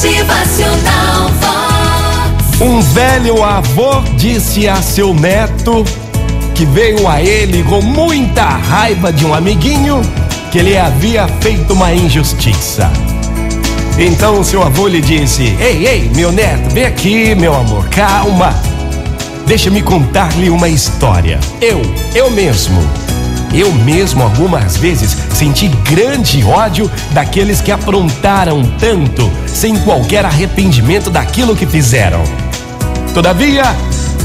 Motivacional Vox. Um velho avô disse a seu neto que veio a ele com muita raiva de um amiguinho que lhe havia feito uma injustiça. Então seu avô lhe disse: Ei, ei, meu neto, vem aqui, meu amor, calma. Deixa-me contar-lhe uma história. Eu, eu mesmo, eu mesmo algumas vezes senti grande ódio daqueles que aprontaram tanto sem qualquer arrependimento daquilo que fizeram. Todavia,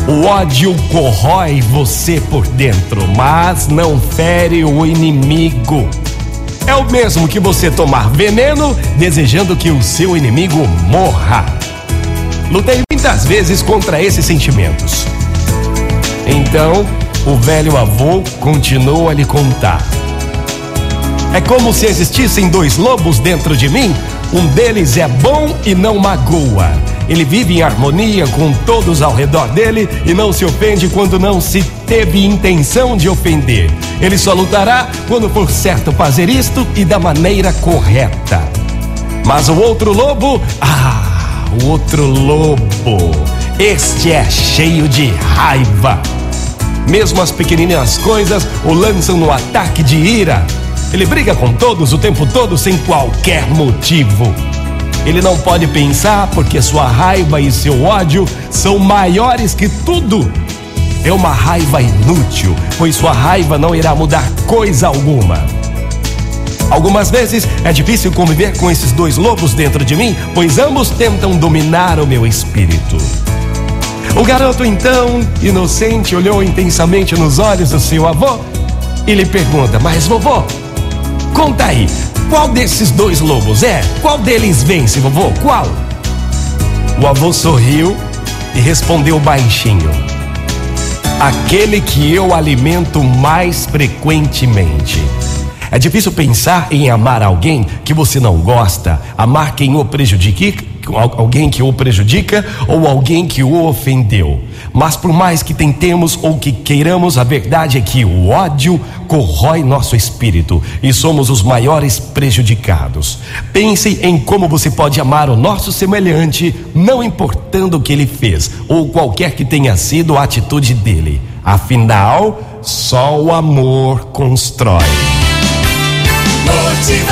o ódio corrói você por dentro, mas não fere o inimigo. É o mesmo que você tomar veneno desejando que o seu inimigo morra. Lutei muitas vezes contra esses sentimentos. Então, o velho avô continuou a lhe contar. É como se existissem dois lobos dentro de mim. Um deles é bom e não magoa. Ele vive em harmonia com todos ao redor dele e não se ofende quando não se teve intenção de ofender. Ele só lutará quando for certo fazer isto e da maneira correta. Mas o outro lobo, ah, o outro lobo, este é cheio de raiva. Mesmo as pequeninas coisas o lançam no ataque de ira. Ele briga com todos o tempo todo sem qualquer motivo. Ele não pode pensar porque sua raiva e seu ódio são maiores que tudo. É uma raiva inútil, pois sua raiva não irá mudar coisa alguma. Algumas vezes é difícil conviver com esses dois lobos dentro de mim, pois ambos tentam dominar o meu espírito. O garoto, então, inocente, olhou intensamente nos olhos do seu avô e lhe pergunta: Mas vovô, conta aí, qual desses dois lobos é? Qual deles vence, vovô? Qual? O avô sorriu e respondeu baixinho: Aquele que eu alimento mais frequentemente. É difícil pensar em amar alguém que você não gosta, amar quem o prejudique, alguém que o prejudica ou alguém que o ofendeu. Mas por mais que tentemos ou que queiramos, a verdade é que o ódio corrói nosso espírito e somos os maiores prejudicados. Pense em como você pode amar o nosso semelhante, não importando o que ele fez ou qualquer que tenha sido a atitude dele. Afinal, só o amor constrói.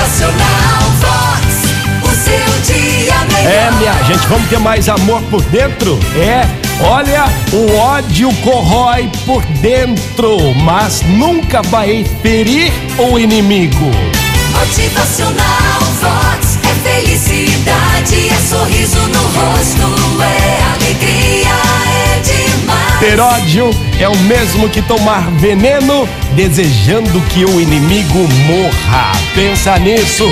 Motivacional Vox. O seu dia melhor. É, minha gente, vamos ter mais amor por dentro? É, olha, o ódio corrói por dentro, mas nunca vai ferir o inimigo. Motivacional Vox. É felicidade, Ter ódio é o mesmo que tomar veneno, desejando que o inimigo morra. Pensa nisso.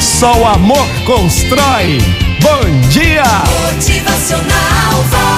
Só o amor constrói. Bom dia! Motivacional.